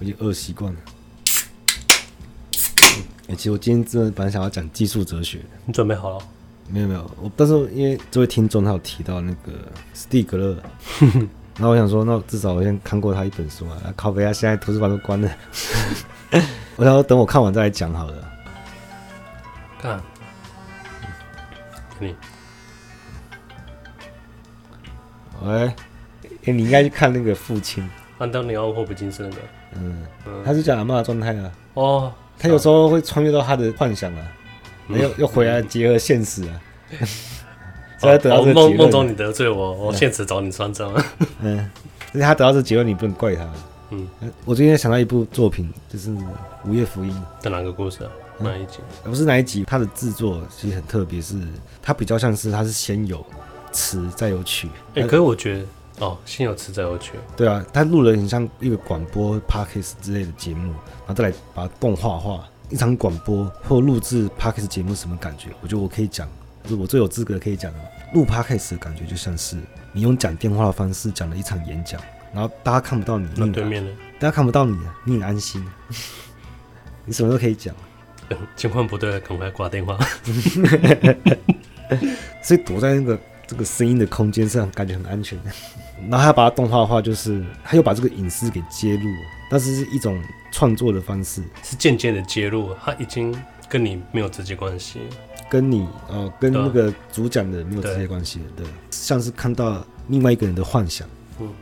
我已经饿习惯了。哎、欸，其实我今天真的本来想要讲技术哲学，你准备好了？没有没有，我但是因为这位听众他有提到那个斯蒂格勒，然后我想说，那至少我先看过他一本书啊。靠北啊，现在图书馆都关了，我想说等我看完再来讲好了。看，你，喂，哎、欸，你应该去看那个父亲。安东尼奥·霍普金斯那个，嗯，嗯他是讲阿妈的状态啊。哦，他有时候会穿越到他的幻想啊，又、嗯、又回来结合现实啊。所以得到这个结论。梦梦中你得罪我，我现实找你算账。嗯，所以他得到这结论，你不能怪他。嗯，我最近想到一部作品，就是《午夜福音》的哪个故事啊？哪一集？不是哪一集，它的制作其实很特别，是它比较像是它是先有词再有曲。哎、欸，可是我觉得哦，先有词再有曲。对啊，他录了很像一个广播 Podcast 之类的节目，然后再来把它动画化。一场广播或录制 Podcast 节目什么感觉？我觉得我可以讲，就是我最有资格可以讲的。录 Podcast 的感觉就像是你用讲电话的方式讲了一场演讲，然后大家看不到你，那对面的，大家看不到你，你很安心，你什么都可以讲。情况不对，赶快挂电话。所以躲在那个这个声音的空间上，感觉很安全。然后他把它动画化，就是他又把这个隐私给揭露，但是是一种创作的方式，是间接的揭露，他已经跟你没有直接关系，跟你呃跟那个主讲的没有直接关系，对，像是看到另外一个人的幻想。嗯，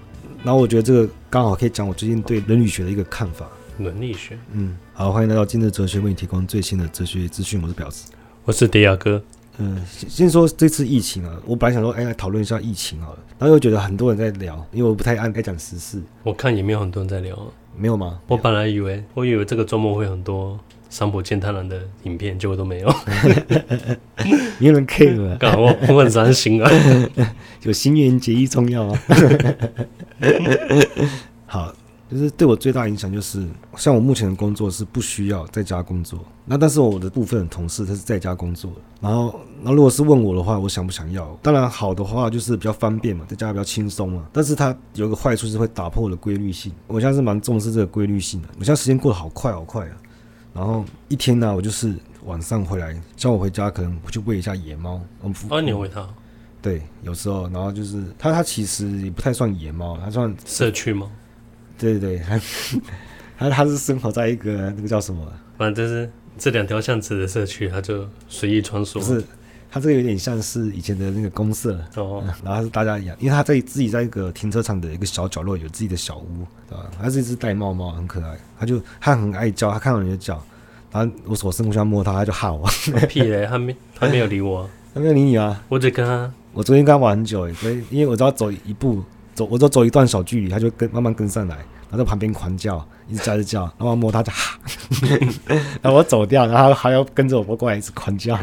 然后我觉得这个刚好可以讲我最近对伦理学的一个看法。伦理学，嗯，好，欢迎来到今日哲学，为你提供最新的哲学资讯。我是表子，我是迪亚哥。嗯，先说这次疫情啊，我本来想说，哎，来讨论一下疫情好了，然后又觉得很多人在聊，因为我不太爱爱讲时事。我看也没有很多人在聊，没有吗？我本来以为，我以为这个周末会很多三浦健太郎的影片，结果都没有。没有人 care 啊，我我很伤心啊，有新垣结衣重要啊。好。就是对我最大影响，就是像我目前的工作是不需要在家工作，那但是我的部分同事他是在家工作，然后，那如果是问我的话，我想不想要？当然好的话就是比较方便嘛，在家比较轻松嘛，但是它有一个坏处是会打破我的规律性，我现在是蛮重视这个规律性的，我现在时间过得好快好快啊，然后一天呢、啊，我就是晚上回来，像我回家可能我去喂一下野猫，我啊，你喂它？对，有时候，然后就是它它其实也不太算野猫，它算社区吗？对对对，他他他是生活在一个那个叫什么？反正就是这两条巷子的社区，他就随意穿梭。不是，他这个有点像是以前的那个公社哦、嗯，然后是大家一样，因为他在自己在一个停车场的一个小角落有自己的小屋，对吧？他是一只玳瑁猫，很可爱。他就他很爱叫，他看到你的脚，然后我手伸过去要摸它，它就喊我。屁嘞，它没它没有理我，它没有理你啊？我只跟他，我昨天跟他玩很久，所以因为我只要走一步。走，我就走一段小距离，他就跟慢慢跟上来，然后在旁边狂叫，一直叫一直叫，然后摸它就哈，然后我走掉，然后还要跟着我过来一直狂叫。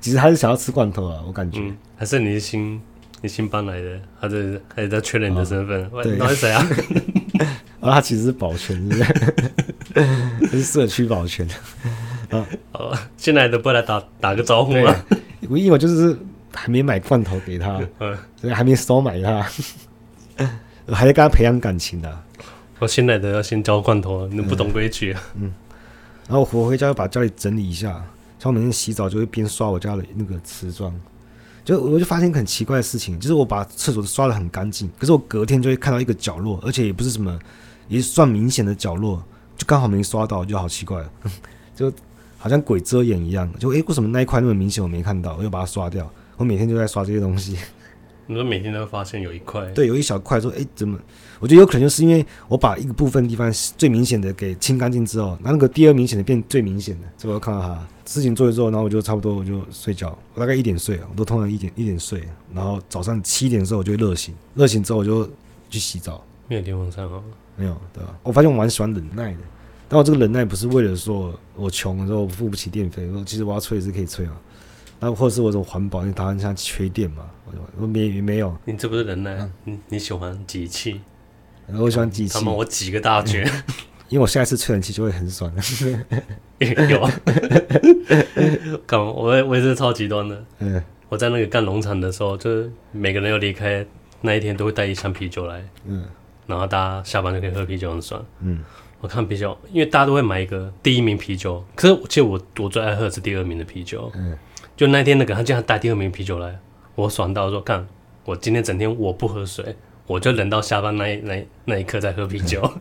其实他是想要吃罐头啊，我感觉。嗯、还是你新你新搬来的，他是还是在确认你的身份？哦、对，那是谁啊？然 后他其实是保全，是不是？是社区保全。啊，哦，进来的不来打打个招呼吗？我以为就是。还没买罐头给他，嗯还没收买他，我 还在跟他培养感情的。我新来的要先交罐头，你不懂规矩啊。嗯，然后我回家要把家里整理一下，像我每天洗澡就会边刷我家的那个瓷砖，就我就发现很奇怪的事情，就是我把厕所刷的很干净，可是我隔天就会看到一个角落，而且也不是什么，也算明显的角落，就刚好没刷到，就好奇怪，就好像鬼遮眼一样，就诶、欸，为什么那一块那么明显我没看到，我就把它刷掉。我每天就在刷这些东西。你说每天都会发现有一块，对，有一小块，说，哎，怎么？我觉得有可能就是因为我把一个部分地方最明显的给清干净之后，那那个第二明显的变最明显的，这我看到哈事情做一做，然后我就差不多我就睡觉，我大概一点睡啊，我都通常一点一点睡，然后早上七点的时候我就会热醒，热醒之后我就去洗澡。没有电风扇哦？没有，对吧？我发现我蛮喜欢忍耐的，但我这个忍耐不是为了说我穷的时候我付不起电费，我其实我要吹也是可以吹啊。那或者是我这种环保，因为台湾现在缺电嘛，我我没没有。你这不是人呢？你你喜欢挤气？我喜欢挤气。他们，我挤个大圈。因为我下一次吹冷气就会很爽。有啊。干我我也是超极端的。嗯。我在那个干农场的时候，就是每个人要离开那一天都会带一箱啤酒来。嗯。然后大家下班就可以喝啤酒，很爽。嗯，我看啤酒，因为大家都会买一个第一名啤酒，可是其实我我最爱喝的是第二名的啤酒。嗯，就那天那个他竟然带第二名啤酒来，我爽到说，看我今天整天我不喝水，我就忍到下班那一 那那一刻再喝啤酒。嗯、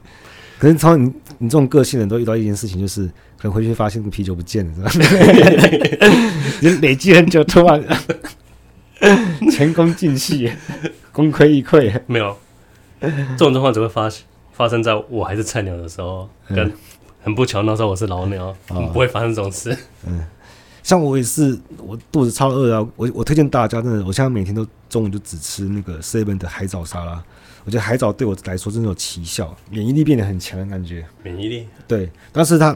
可是超你你这种个性的人都遇到一件事情，就是可能回去发现啤酒不见了，是吧？你累积很久，突然前功尽弃，功亏一篑。没有。这种状况只会发发生在我还是菜鸟的时候，跟很不巧那时候我是老鸟，嗯、不会发生这种事。嗯，像我也是，我肚子超饿啊！我我推荐大家，真的，我现在每天都中午就只吃那个 seven 的海藻沙拉。我觉得海藻对我来说真的有奇效，免疫力变得很强的感觉。免疫力？对，但是它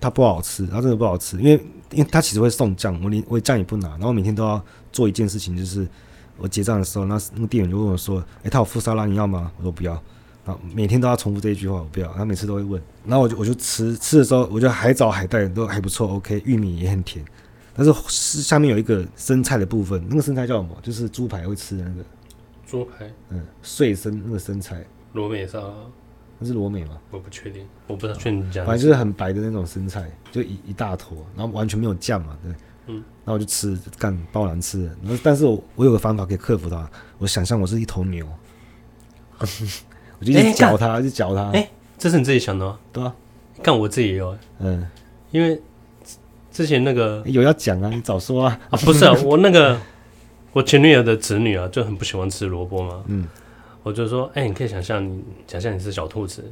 它不好吃，它真的不好吃，因为因为它其实会送酱，我连我酱也不拿，然后每天都要做一件事情，就是。我结账的时候，那那个店员就问我说：“哎、欸，他有附沙拉，你要吗？”我说：“不要。”然后每天都要重复这一句话：“我不要。”他每次都会问，然后我就我就吃吃的时候，我觉得海藻海带都还不错，OK，玉米也很甜，但是是下面有一个生菜的部分，那个生菜叫什么？就是猪排会吃的那个猪排，嗯，碎生那个生菜，罗美沙拉，那是罗美吗？我不确定，我不知道确定讲，反正就是很白的那种生菜，就一一大坨，然后完全没有酱嘛，对。嗯，然后我就吃干爆难吃的，然后但是我我有个方法可以克服它。我想象我是一头牛，我就一直嚼它，一直嚼它。哎，这是你自己想的吗？对啊，干我自己也有。嗯，因为之前那个有要讲啊，你早说啊。啊，不是啊，我那个我前女友的侄女啊，就很不喜欢吃萝卜嘛。嗯，我就说，哎，你可以想象你想象你是小兔子，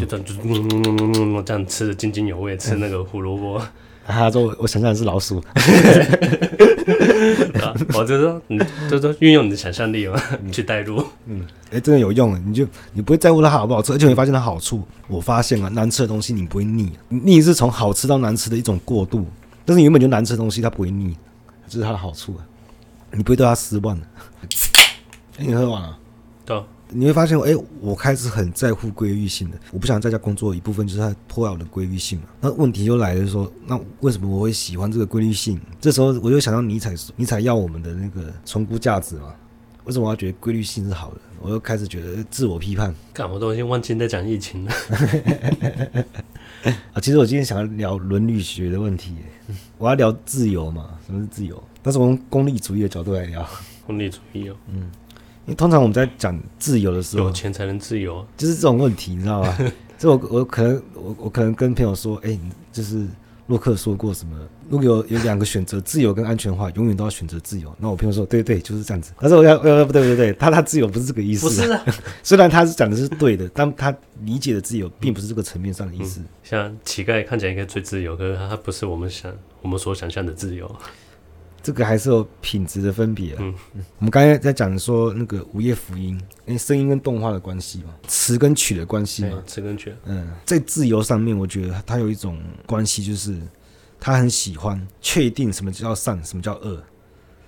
就这样就这样吃的津津有味，吃那个胡萝卜。他说：“我想象的是老鼠。啊”我就说：“你就说运用你的想象力嘛，去代入。”嗯，哎、欸，真的有用。你就你不会在乎它好不好吃，而且你会发现它好处。我发现啊，难吃的东西你不会腻，腻是从好吃到难吃的一种过渡。但是你原本就难吃的东西，它不会腻，这是它的好处啊。你不会对它失望的。你喝完了？对。你会发现，哎、欸，我开始很在乎规律性的。我不想在家工作，一部分就是它破坏我的规律性嘛。那问题就来了，说，那为什么我会喜欢这个规律性？这时候我就想到尼采，尼采要我们的那个重估价值嘛。为什么我要觉得规律性是好的？我又开始觉得自我批判。干，我都已经忘记在讲疫情了。啊，其实我今天想要聊伦理学的问题，我要聊自由嘛？什么是自由？但是我从功利主义的角度来聊。功利主义哦，嗯。因为通常我们在讲自由的时候，有钱才能自由，就是这种问题，你知道吗？所以我我可能我我可能跟朋友说，哎、欸，就是洛克说过什么？如果有有两个选择，自由跟安全的话，永远都要选择自由。那我朋友说，对对，就是这样子。他说我要呃不对不对对，他他自由不是这个意思，不是啊。虽然他是讲的是对的，但他理解的自由并不是这个层面上的意思。嗯、像乞丐看起来应该最自由，可是他不是我们想我们所想象的自由。这个还是有品质的分别啊。嗯，我们刚才在讲说那个《午夜福音》，因为声音跟动画的关系嘛，词跟曲的关系嘛，词跟曲。嗯，在自由上面，我觉得它有一种关系，就是他很喜欢确定什么叫善，什么叫恶，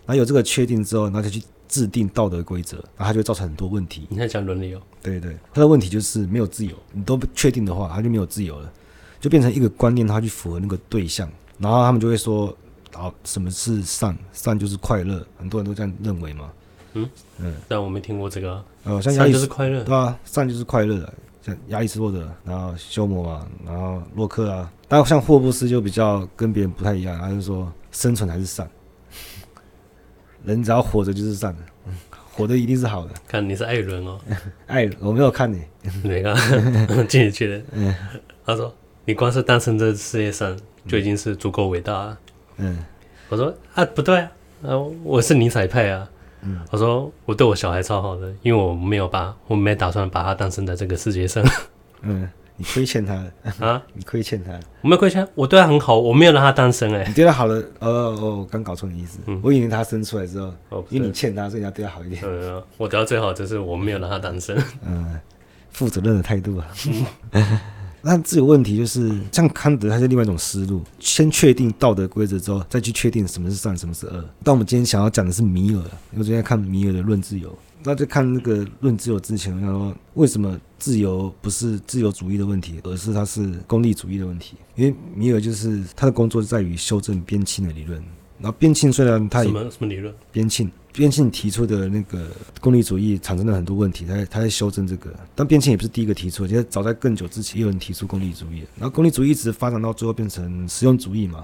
然后有这个确定之后，然后就去制定道德规则，然后它就会造成很多问题。你在讲伦理哦？对对，他的问题就是没有自由，你都不确定的话，他就没有自由了，就变成一个观念，他去符合那个对象，然后他们就会说。好，什么是善？善就是快乐，很多人都这样认为嘛。嗯嗯，但我没听过这个、啊。哦，像善就是快乐，对啊，善就是快乐。像亚里士多德，然后修谟嘛，然后洛克啊，但像霍布斯就比较跟别人不太一样，他就说生存还是善，人只要活着就是善的，嗯，活着一定是好的。看你是艾伦哦，艾伦，我没有看你，哪个？进去的。嗯，他说你光是诞生在世界上就已经是足够伟大了。嗯，我说啊，不对啊，啊，我是尼采派啊。嗯，我说我对我小孩超好的，因为我没有把，我没打算把他诞生在这个世界上。嗯，你亏欠他了啊？你亏欠他？我没有亏欠，我对他很好，我没有让他诞生哎。你对他好了，哦哦，我刚搞错你意思。嗯，我以为他生出来之后，因为你欠他，所以你要对他好一点。嗯，我对他最好就是我没有让他诞生。嗯，负责任的态度啊。那自由问题就是像康德，他是另外一种思路，先确定道德规则之后，再去确定什么是善，什么是恶。但我们今天想要讲的是米尔，因为今天看米尔的《论自由》，那在看那个《论自由》之前，我想说为什么自由不是自由主义的问题，而是它是功利主义的问题？因为米尔就是他的工作在于修正边沁的理论。然后边沁虽然他什么什么理论？边沁边沁提出的那个功利主义产生了很多问题，他他在修正这个。但边沁也不是第一个提出，其实早在更久之前也有人提出功利主义。然后功利主义一直发展到最后变成实用主义嘛。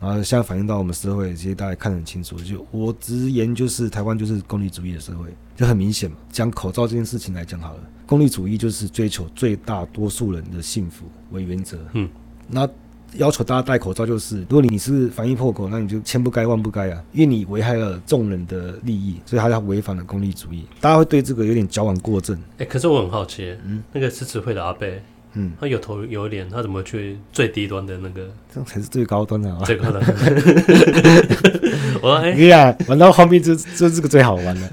然后现在反映到我们社会，其实大家看得很清楚。就我直言，就是台湾就是功利主义的社会，就很明显嘛。讲口罩这件事情来讲好了，功利主义就是追求最大多数人的幸福为原则。嗯，那。要求大家戴口罩，就是如果你是防疫破口，那你就千不该万不该啊，因为你危害了众人的利益，所以他要违反了功利主义。大家会对这个有点矫枉过正。哎、欸，可是我很好奇，嗯，那个支持会的阿贝，嗯，他有头有脸，他怎么去最低端的那个？这样才是最高端的啊！最高端。我说，哎、欸，呀，玩到后面就就这个最好玩了。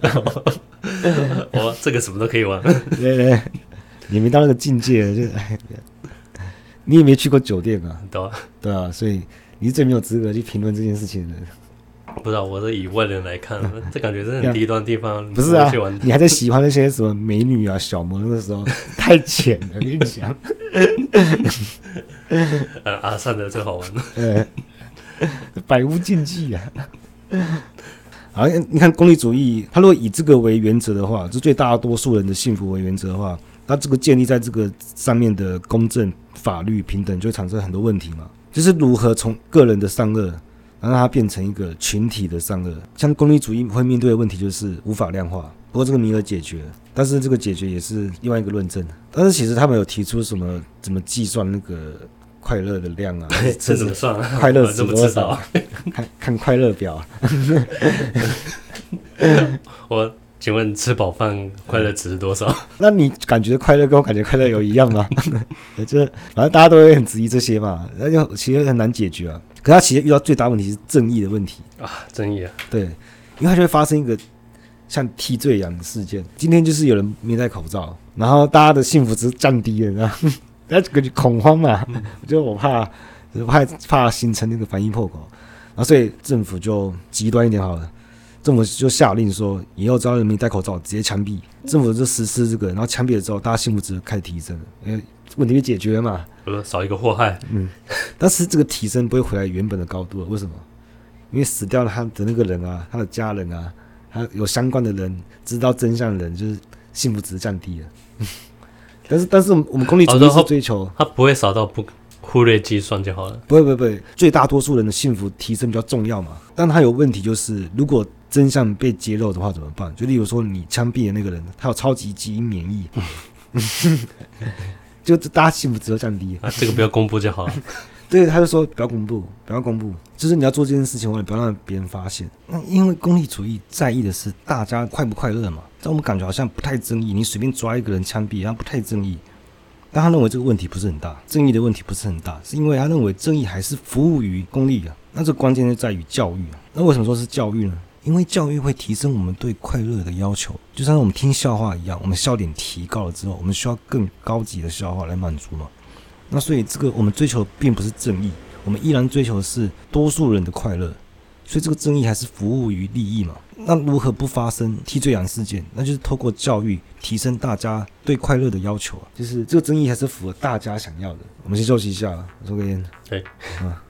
我这个什么都可以玩。对对，你没到那个境界，就哎。你也没去过酒店啊？对啊，对啊，所以你是最没有资格去评论这件事情的人。不知道，我是以外人来看，这感觉是很低端的地方。不是啊，你还在喜欢那些什么美女啊、小萌的时候，太浅了，跟你讲。呃，阿善的最好玩了，呃，百无禁忌啊。好，你看功利主义，他如果以这个为原则的话，就最大多数人的幸福为原则的话。那这个建立在这个上面的公正、法律、平等，就会产生很多问题嘛。就是如何从个人的善恶，让它变成一个群体的善恶。像功利主义会面对的问题就是无法量化，不过这个名额解决，但是这个解决也是另外一个论证。但是其实他们有提出什么怎么计算那个快乐的量啊？这怎么算啊？快乐值多少？看看快乐表。我。请问吃饱饭快乐值是多少？那你感觉快乐跟我感觉快乐有一样吗？就是反正大家都会很质疑这些嘛，那就其实很难解决啊。可他其实遇到最大问题是正义的问题啊，正义啊，对，因为他就会发生一个像替罪羊的事件。今天就是有人没戴口罩，然后大家的幸福值降低了，然后大家感觉恐慌嘛，嗯、就我怕，就是怕怕形成那个反应破口，然后所以政府就极端一点好了。政府就下令说，以后只要人民戴口罩，直接枪毙。政府就实施这个，然后枪毙了之后，大家幸福值开始提升了，因为问题被解决了嘛，少一个祸害。嗯，但是这个提升不会回来原本的高度了，为什么？因为死掉了他的那个人啊，他的家人啊，他有相关的人知道真相的人，就是幸福值降低了。但是，但是我们功利主义是追求，他不会少到不。忽略计算就好了。不会不会不会，最大多数人的幸福提升比较重要嘛。但他有问题就是，如果真相被揭露的话怎么办？就例如说，你枪毙的那个人，他有超级基因免疫，就大家幸福值都降低啊。这个不要公布就好了。对，他就说不要公布，不要公布，就是你要做这件事情，我也不要让别人发现。那因为功利主义在意的是大家快不快乐嘛。但我们感觉好像不太正义，你随便抓一个人枪毙，然后不太正义。但他认为这个问题不是很大，正义的问题不是很大，是因为他认为正义还是服务于公利啊。那这关键就在于教育啊。那为什么说是教育呢？因为教育会提升我们对快乐的要求，就像我们听笑话一样，我们笑点提高了之后，我们需要更高级的笑话来满足嘛。那所以这个我们追求并不是正义，我们依然追求的是多数人的快乐。所以这个争议还是服务于利益嘛？那如何不发生替罪羊事件？那就是透过教育提升大家对快乐的要求啊，就是这个争议还是符合大家想要的。我们先休息一下，我抽根烟。对，啊。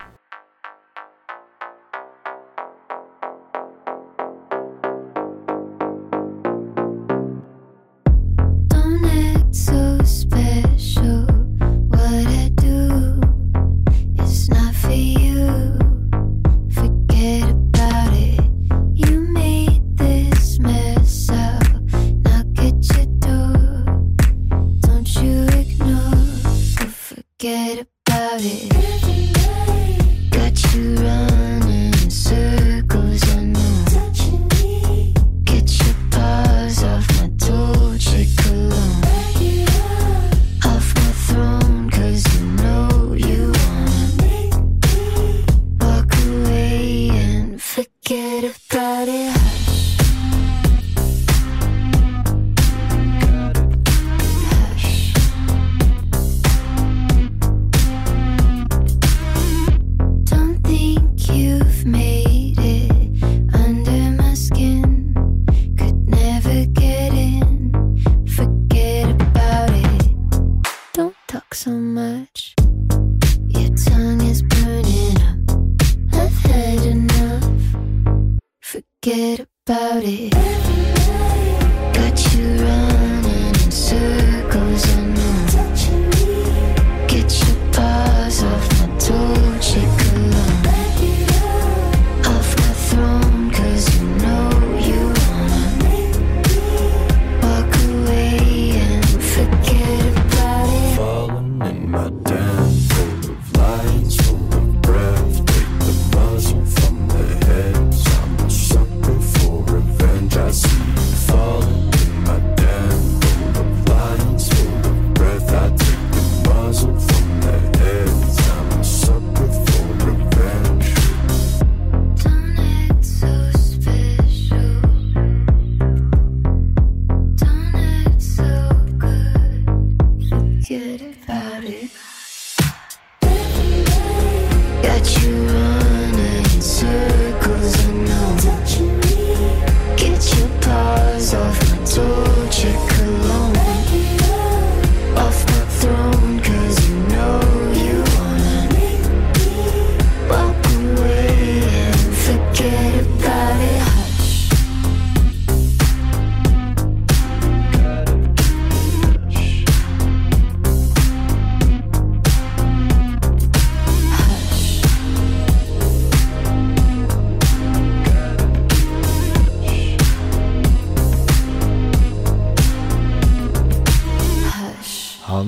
forget about it.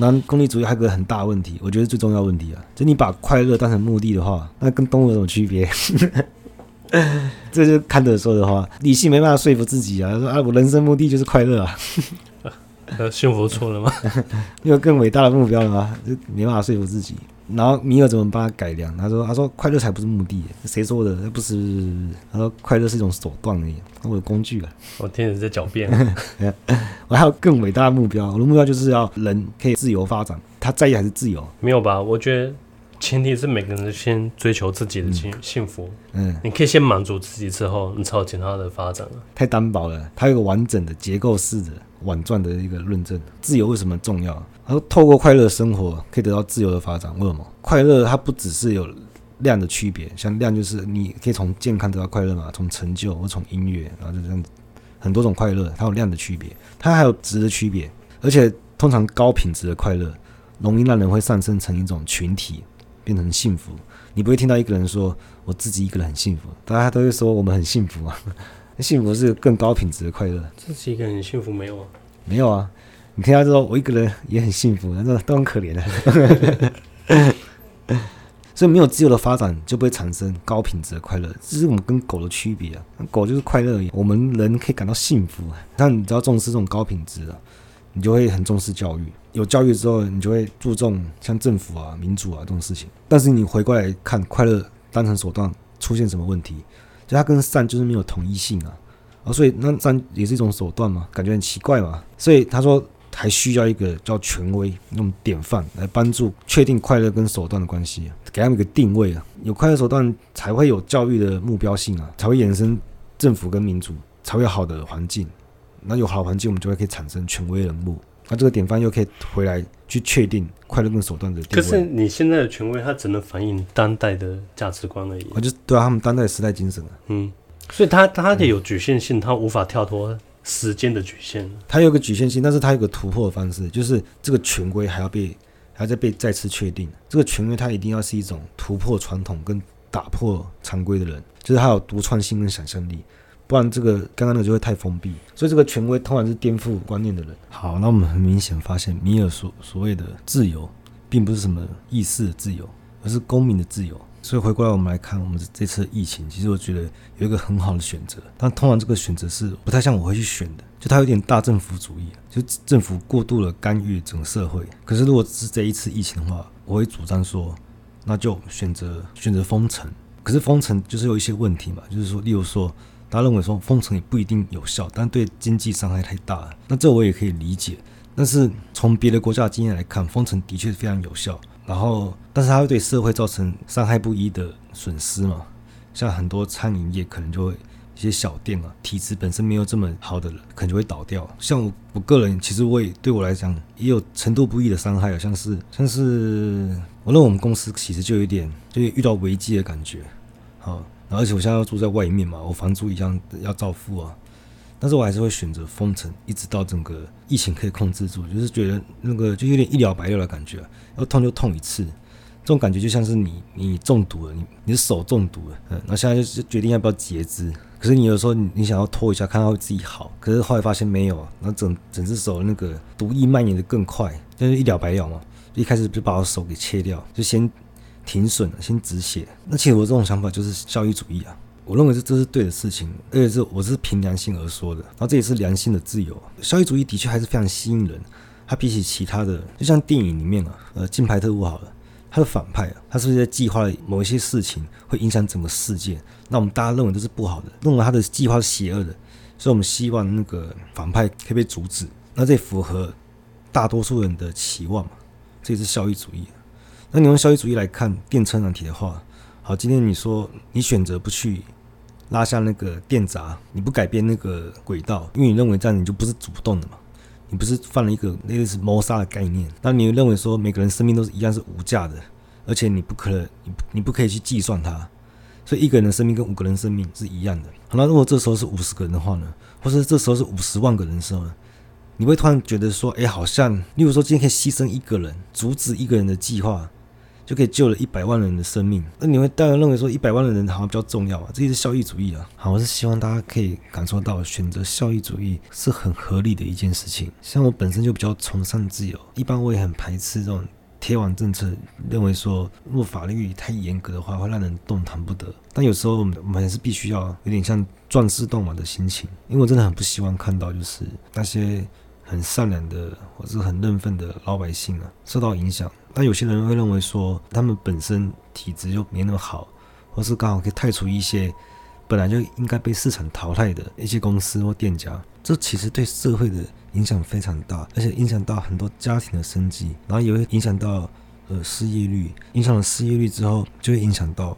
那功利主义还有个很大问题，我觉得最重要问题啊，就你把快乐当成目的的话，那跟动物有什么区别？这就看得说的话，理性没办法说服自己啊，说啊，我人生目的就是快乐啊，幸福错了吗？你有更伟大的目标了吗？就没办法说服自己。然后米尔怎么帮他改良？他说：“他说快乐才不是目的，谁说的？那不是。他说快乐是一种手段而已，我的工具啊。我天，你在狡辩。我还有更伟大的目标，我的目标就是要人可以自由发展。他在意还是自由？没有吧？我觉得前提是每个人先追求自己的幸幸福。嗯，你可以先满足自己之后，你才有其他的发展。太单薄了，它有个完整的结构式的婉转的一个论证。自由为什么重要？”然后透过快乐的生活可以得到自由的发展，为什么？快乐它不只是有量的区别，像量就是你可以从健康得到快乐嘛，从成就或从音乐，然后就这样很多种快乐，它有量的区别，它还有值的区别，而且通常高品质的快乐容易让人会上升成一种群体，变成幸福。你不会听到一个人说我自己一个人很幸福，大家都会说我们很幸福啊，幸福是更高品质的快乐。自己一个人很幸福没有啊？没有啊。你听他说，我一个人也很幸福，那这都很可怜的。所以没有自由的发展，就不会产生高品质的快乐。这是我们跟狗的区别啊，狗就是快乐而已，我们人可以感到幸福。但你只要重视这种高品质啊，你就会很重视教育。有教育之后，你就会注重像政府啊、民主啊这种事情。但是你回过来看，快乐当成手段出现什么问题？就它跟善就是没有统一性啊。啊，所以那善也是一种手段嘛，感觉很奇怪嘛。所以他说。还需要一个叫权威那种典范来帮助确定快乐跟手段的关系，给他们一个定位啊。有快乐手段才会有教育的目标性啊，才会衍生政府跟民主，才会有好的环境。那有好环境，我们就会可以产生权威人物。那这个典范又可以回来去确定快乐跟手段的。可是你现在的权威，它只能反映当代的价值观而已。啊，就对啊，他们当代时代精神啊。嗯，所以它它也有局限性，它无法跳脱。时间的局限，它有个局限性，但是它有个突破的方式，就是这个权威还要被，还要再被再次确定。这个权威它一定要是一种突破传统跟打破常规的人，就是他有独创性跟想象力，不然这个刚刚那个就会太封闭。所以这个权威通常是颠覆观念的人。好，那我们很明显发现，米尔所所谓的自由，并不是什么意识的自由，而是公民的自由。所以回过来，我们来看我们这次疫情，其实我觉得有一个很好的选择，但通常这个选择是不太像我会去选的，就它有点大政府主义，就政府过度的干预整个社会。可是如果是这一次疫情的话，我会主张说，那就选择选择封城。可是封城就是有一些问题嘛，就是说，例如说，他认为说封城也不一定有效，但对经济伤害太大了，那这我也可以理解。但是从别的国家的经验来看，封城的确是非常有效。然后，但是它会对社会造成伤害不一的损失嘛？像很多餐饮业可能就会一些小店啊，体质本身没有这么好的人，可能就会倒掉。像我我个人，其实我也对我来讲也有程度不一的伤害，像是像是我认为我们公司其实就有点就遇到危机的感觉。好，而且我现在要住在外面嘛，我房租一样要照付啊。但是我还是会选择封城，一直到整个疫情可以控制住，就是觉得那个就有点一了百了的感觉，要痛就痛一次，这种感觉就像是你你中毒了，你你的手中毒了，嗯，那现在就是决定要不要截肢，可是你有时候你你想要拖一下，看到自己好，可是后来发现没有啊，那整整只手那个毒液蔓延得更快，就是一了百了嘛，一开始就把我手给切掉，就先停损了，先止血。那其实我这种想法就是效益主义啊。我认为这这是对的事情，而且是我是凭良心而说的，然后这也是良心的自由。效益主义的确还是非常吸引人，它比起其他的，就像电影里面啊，呃，金牌特务好了，他的反派啊，他是不是在计划某一些事情会影响整个世界？那我们大家认为这是不好的，认为他的计划是邪恶的，所以我们希望那个反派可以被阻止。那这符合大多数人的期望嘛？这也是效益主义。那你用效益主义来看电车难题的话，好，今天你说你选择不去。拉下那个电闸，你不改变那个轨道，因为你认为这样你就不是主动的嘛，你不是犯了一个类似谋杀的概念。那你认为说每个人生命都是一样是无价的，而且你不可能，你你不可以去计算它，所以一个人的生命跟五个人生命是一样的。好，那如果这时候是五十个人的话呢，或是这时候是五十万个人的时候呢，你会突然觉得说，哎，好像，例如说今天可以牺牲一个人，阻止一个人的计划。就可以救了一百万人的生命，那你会当然认为说一百万的人好像比较重要啊，这也是效益主义啊。好，我是希望大家可以感受到选择效益主义是很合理的一件事情。像我本身就比较崇尚自由，一般我也很排斥这种贴网政策，认为说如果法律太严格的话会让人动弹不得。但有时候我们我们还是必须要有点像壮士断腕的心情，因为我真的很不希望看到就是那些很善良的或是很认份的老百姓啊受到影响。但有些人会认为说，他们本身体质就没那么好，或是刚好可以汰除一些本来就应该被市场淘汰的一些公司或店家，这其实对社会的影响非常大，而且影响到很多家庭的生计，然后也会影响到呃失业率，影响了失业率之后，就会影响到。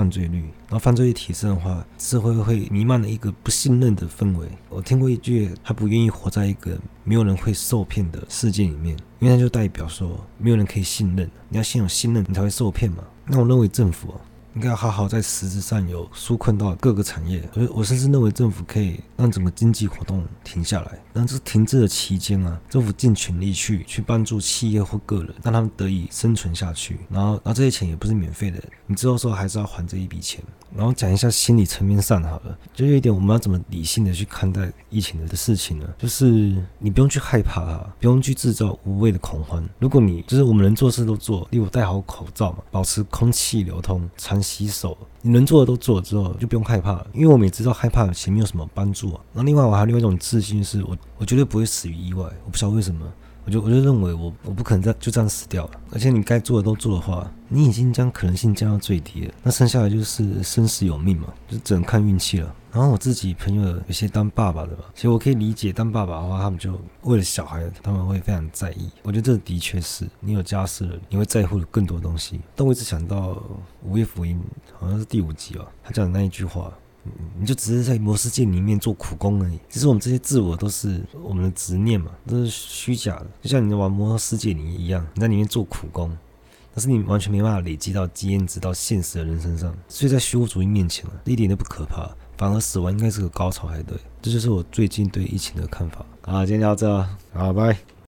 犯罪率，然后犯罪率提升的话，社会会弥漫了一个不信任的氛围。我听过一句，他不愿意活在一个没有人会受骗的世界里面，因为那就代表说没有人可以信任。你要先有信任，你才会受骗嘛。那我认为政府。应该要好好在实质上有纾困到各个产业，我我甚至认为政府可以让整个经济活动停下来，但这停滞的期间啊，政府尽全力去去帮助企业或个人，让他们得以生存下去。然后，然后这些钱也不是免费的，你之后说还是要还这一笔钱。然后讲一下心理层面上好了，就有一点我们要怎么理性的去看待疫情的事情呢？就是你不用去害怕它，不用去制造无谓的恐慌。如果你就是我们能做事都做，例如戴好口罩嘛，保持空气流通，常洗手，你能做的都做了之后，就不用害怕了，因为我们也知道害怕前面有什么帮助啊。那另外我还有另外一种自信，是我我绝对不会死于意外，我不知道为什么。我就我就认为我我不可能这就这样死掉了，而且你该做的都做的话，你已经将可能性降到最低了。那剩下来就是生死有命嘛，就只能看运气了。然后我自己朋友有些当爸爸的吧，其实我可以理解当爸爸的话，他们就为了小孩，他们会非常在意。我觉得这的确是你有家室了，你会在乎更多东西。但我一直想到《午夜福音》，好像是第五集吧，他讲的那一句话。你就只是在魔世界里面做苦工而已。其实我们这些自我都是我们的执念嘛，都是虚假的。就像你在玩魔兽世界里一样，你在里面做苦工，但是你完全没办法累积到经验值到现实的人身上。所以在虚无主义面前啊，一点都不可怕，反而死亡应该是个高潮才对。这就是我最近对疫情的看法。好，今天就到这，好，拜。